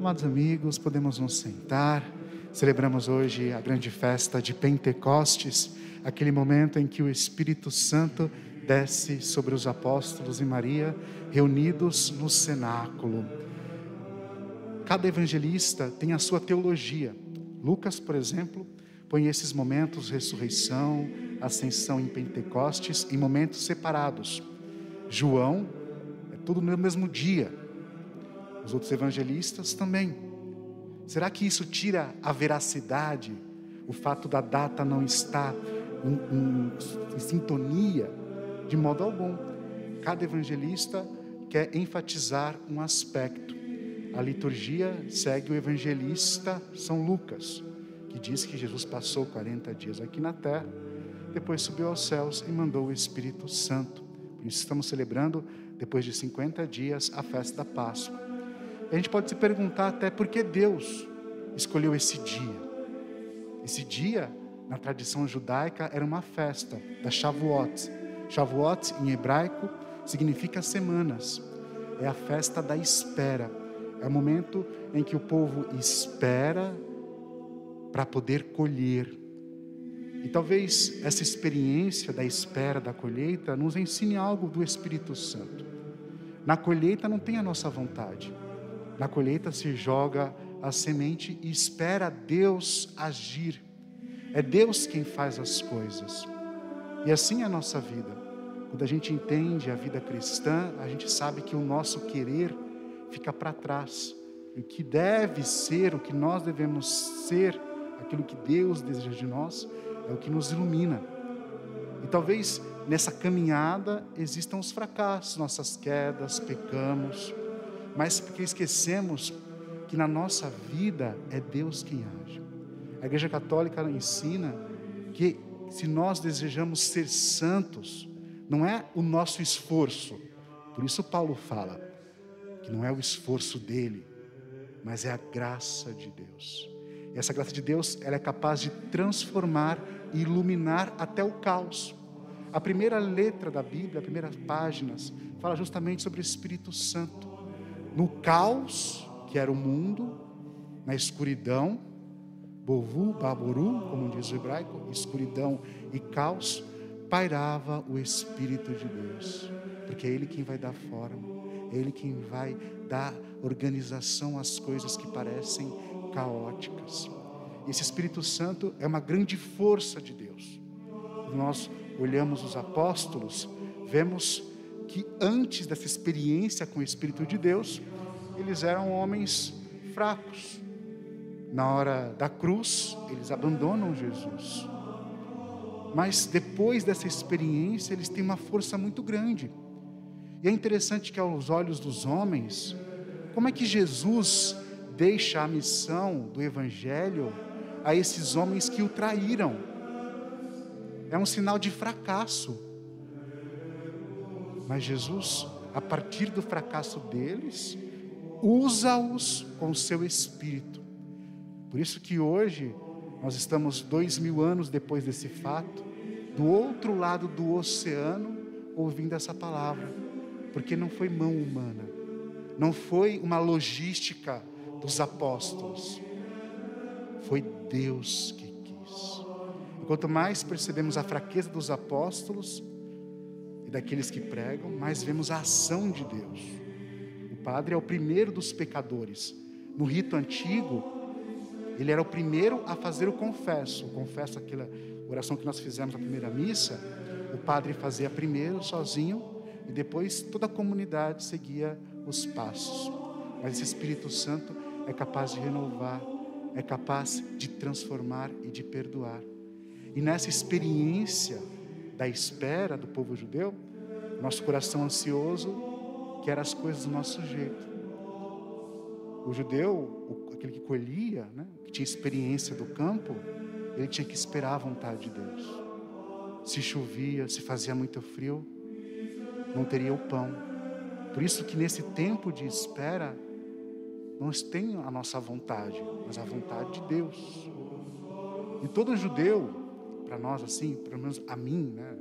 Amados amigos, podemos nos sentar. Celebramos hoje a grande festa de Pentecostes, aquele momento em que o Espírito Santo desce sobre os apóstolos e Maria, reunidos no cenáculo. Cada evangelista tem a sua teologia. Lucas, por exemplo, põe esses momentos, ressurreição, ascensão em Pentecostes, em momentos separados. João, é tudo no mesmo dia. Os outros evangelistas também. Será que isso tira a veracidade? O fato da data não estar em, em, em sintonia? De modo algum. Cada evangelista quer enfatizar um aspecto. A liturgia segue o evangelista São Lucas, que diz que Jesus passou 40 dias aqui na terra, depois subiu aos céus e mandou o Espírito Santo. Por isso estamos celebrando, depois de 50 dias, a festa da Páscoa. A gente pode se perguntar até por que Deus escolheu esse dia. Esse dia, na tradição judaica, era uma festa da Shavuot. Shavuot, em hebraico, significa semanas. É a festa da espera. É o momento em que o povo espera para poder colher. E talvez essa experiência da espera da colheita nos ensine algo do Espírito Santo. Na colheita não tem a nossa vontade. Na colheita se joga a semente e espera Deus agir. É Deus quem faz as coisas. E assim é a nossa vida. Quando a gente entende a vida cristã, a gente sabe que o nosso querer fica para trás. O que deve ser, o que nós devemos ser, aquilo que Deus deseja de nós, é o que nos ilumina. E talvez nessa caminhada existam os fracassos, nossas quedas, pecamos, mas porque esquecemos que na nossa vida é Deus quem age. A Igreja Católica ensina que se nós desejamos ser santos, não é o nosso esforço. Por isso Paulo fala que não é o esforço dele, mas é a graça de Deus. E essa graça de Deus, ela é capaz de transformar e iluminar até o caos. A primeira letra da Bíblia, as primeiras páginas, fala justamente sobre o Espírito Santo. No caos, que era o mundo, na escuridão, bovu, baboru, como diz o hebraico, escuridão e caos, pairava o Espírito de Deus, porque é Ele quem vai dar forma, é Ele quem vai dar organização às coisas que parecem caóticas. Esse Espírito Santo é uma grande força de Deus. Nós olhamos os apóstolos, vemos que antes dessa experiência com o Espírito de Deus, eles eram homens fracos. Na hora da cruz, eles abandonam Jesus. Mas depois dessa experiência, eles têm uma força muito grande. E é interessante que, aos olhos dos homens, como é que Jesus deixa a missão do Evangelho a esses homens que o traíram? É um sinal de fracasso. Mas Jesus, a partir do fracasso deles, usa-os com o seu espírito. Por isso que hoje nós estamos dois mil anos depois desse fato, do outro lado do oceano, ouvindo essa palavra, porque não foi mão humana, não foi uma logística dos apóstolos, foi Deus que quis. quanto mais percebemos a fraqueza dos apóstolos e daqueles que pregam, mais vemos a ação de Deus. O padre é o primeiro dos pecadores. No rito antigo, ele era o primeiro a fazer o confesso. O confesso, aquela oração que nós fizemos na primeira missa, o padre fazia primeiro sozinho e depois toda a comunidade seguia os passos. Mas esse Espírito Santo é capaz de renovar, é capaz de transformar e de perdoar. E nessa experiência da espera do povo judeu, nosso coração ansioso quer as coisas do nosso jeito. O judeu, aquele que colhia, né, que tinha experiência do campo, ele tinha que esperar a vontade de Deus. Se chovia, se fazia muito frio, não teria o pão. Por isso que nesse tempo de espera, não tem a nossa vontade, mas a vontade de Deus. E todo judeu, para nós assim, pelo menos a mim, né?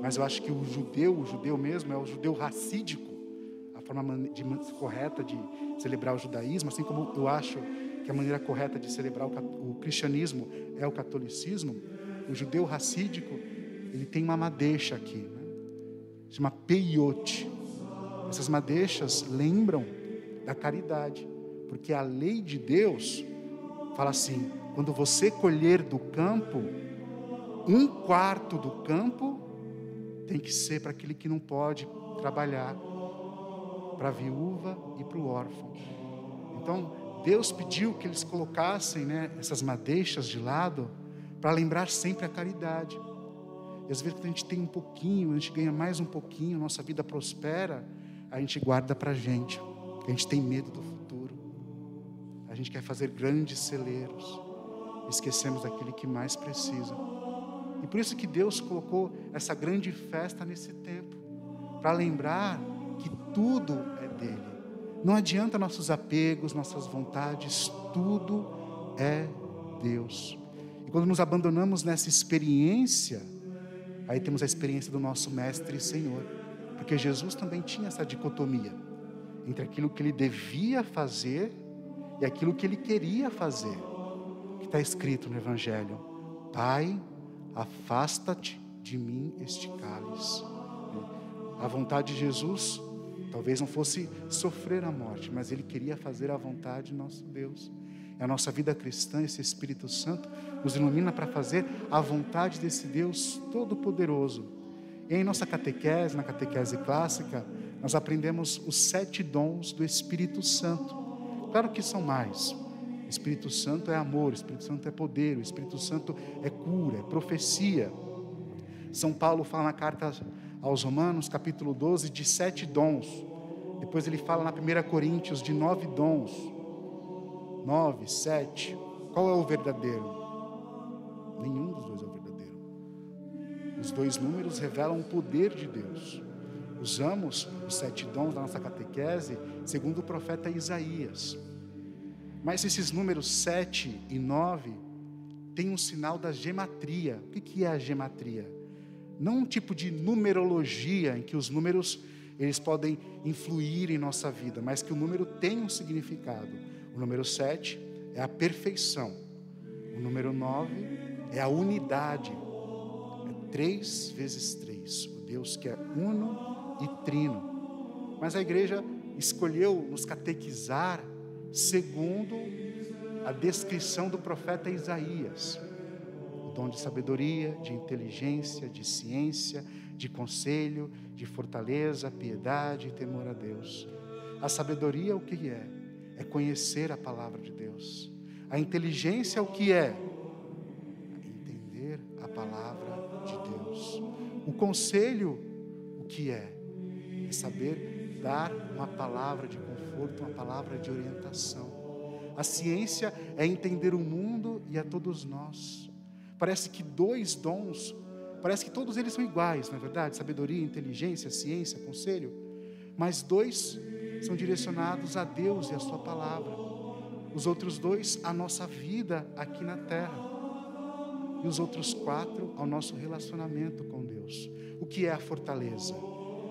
Mas eu acho que o judeu, o judeu mesmo, é o judeu racídico. A forma de, correta de celebrar o judaísmo, assim como eu acho que a maneira correta de celebrar o, o cristianismo é o catolicismo, o judeu racídico, ele tem uma madeixa aqui, né? chama peiote. Essas madeixas lembram da caridade, porque a lei de Deus fala assim: quando você colher do campo, um quarto do campo tem que ser para aquele que não pode trabalhar, para a viúva e para o órfão. Então, Deus pediu que eles colocassem né, essas madeixas de lado para lembrar sempre a caridade. E às vezes, quando a gente tem um pouquinho, a gente ganha mais um pouquinho, nossa vida prospera, a gente guarda para a gente, a gente tem medo do futuro, a gente quer fazer grandes celeiros, esquecemos daquele que mais precisa. E por isso que Deus colocou essa grande festa nesse tempo, para lembrar que tudo é dele. Não adianta nossos apegos, nossas vontades, tudo é Deus. E quando nos abandonamos nessa experiência, aí temos a experiência do nosso Mestre e Senhor. Porque Jesus também tinha essa dicotomia entre aquilo que ele devia fazer e aquilo que ele queria fazer. Que está escrito no Evangelho: Pai, afasta-te de mim este cálice. A vontade de Jesus talvez não fosse sofrer a morte, mas ele queria fazer a vontade de nosso Deus. A nossa vida cristã, esse Espírito Santo, nos ilumina para fazer a vontade desse Deus Todo-Poderoso. Em nossa catequese, na catequese clássica, nós aprendemos os sete dons do Espírito Santo. Claro que são mais. Espírito Santo é amor, Espírito Santo é poder, Espírito Santo é cura, é profecia. São Paulo fala na carta aos Romanos, capítulo 12, de sete dons. Depois ele fala na 1 Coríntios de nove dons. Nove, sete. Qual é o verdadeiro? Nenhum dos dois é o verdadeiro. Os dois números revelam o poder de Deus. Usamos os sete dons da nossa catequese, segundo o profeta Isaías. Mas esses números sete e nove têm um sinal da gematria. O que é a gematria? não um tipo de numerologia em que os números eles podem influir em nossa vida, mas que o número tem um significado. O número 7 é a perfeição. O número 9 é a unidade. É 3 vezes 3. O Deus que é uno e trino. Mas a igreja escolheu nos catequizar segundo a descrição do profeta Isaías dom de sabedoria, de inteligência, de ciência, de conselho, de fortaleza, piedade e temor a Deus. A sabedoria, o que é? É conhecer a palavra de Deus. A inteligência, o que é? Entender a palavra de Deus. O conselho, o que é? É saber dar uma palavra de conforto, uma palavra de orientação. A ciência é entender o mundo e a todos nós. Parece que dois dons, parece que todos eles são iguais, não é verdade? Sabedoria, inteligência, ciência, conselho. Mas dois são direcionados a Deus e a Sua palavra. Os outros dois, a nossa vida aqui na terra. E os outros quatro, ao nosso relacionamento com Deus. O que é a fortaleza?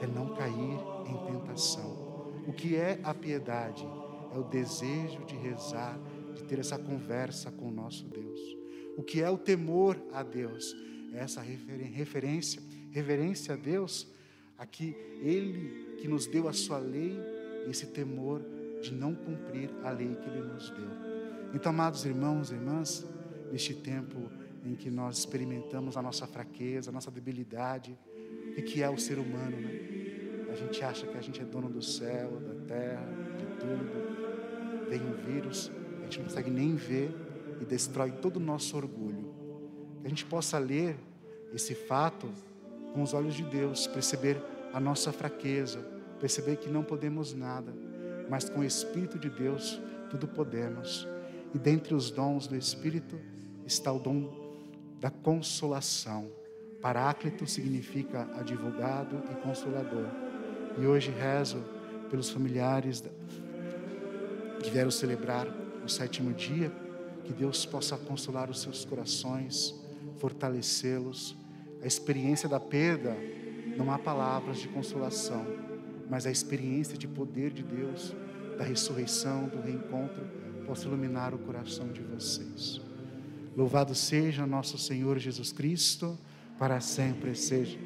É não cair em tentação. O que é a piedade? É o desejo de rezar, de ter essa conversa com o nosso Deus. O que é o temor a Deus? É essa referência, reverência a Deus, aqui Ele que nos deu a sua lei, esse temor de não cumprir a lei que Ele nos deu. Então, amados irmãos e irmãs, neste tempo em que nós experimentamos a nossa fraqueza, a nossa debilidade, o que é o ser humano, né? A gente acha que a gente é dono do céu, da terra, de tudo. Vem um vírus, a gente não consegue nem ver, e destrói todo o nosso orgulho. Que a gente possa ler esse fato com os olhos de Deus, perceber a nossa fraqueza, perceber que não podemos nada, mas com o Espírito de Deus tudo podemos. E dentre os dons do Espírito está o dom da consolação. Paráclito significa advogado e consolador. E hoje rezo pelos familiares que vieram celebrar o sétimo dia que Deus possa consolar os seus corações, fortalecê-los. A experiência da perda, não há palavras de consolação, mas a experiência de poder de Deus, da ressurreição, do reencontro, possa iluminar o coração de vocês. Louvado seja nosso Senhor Jesus Cristo, para sempre seja.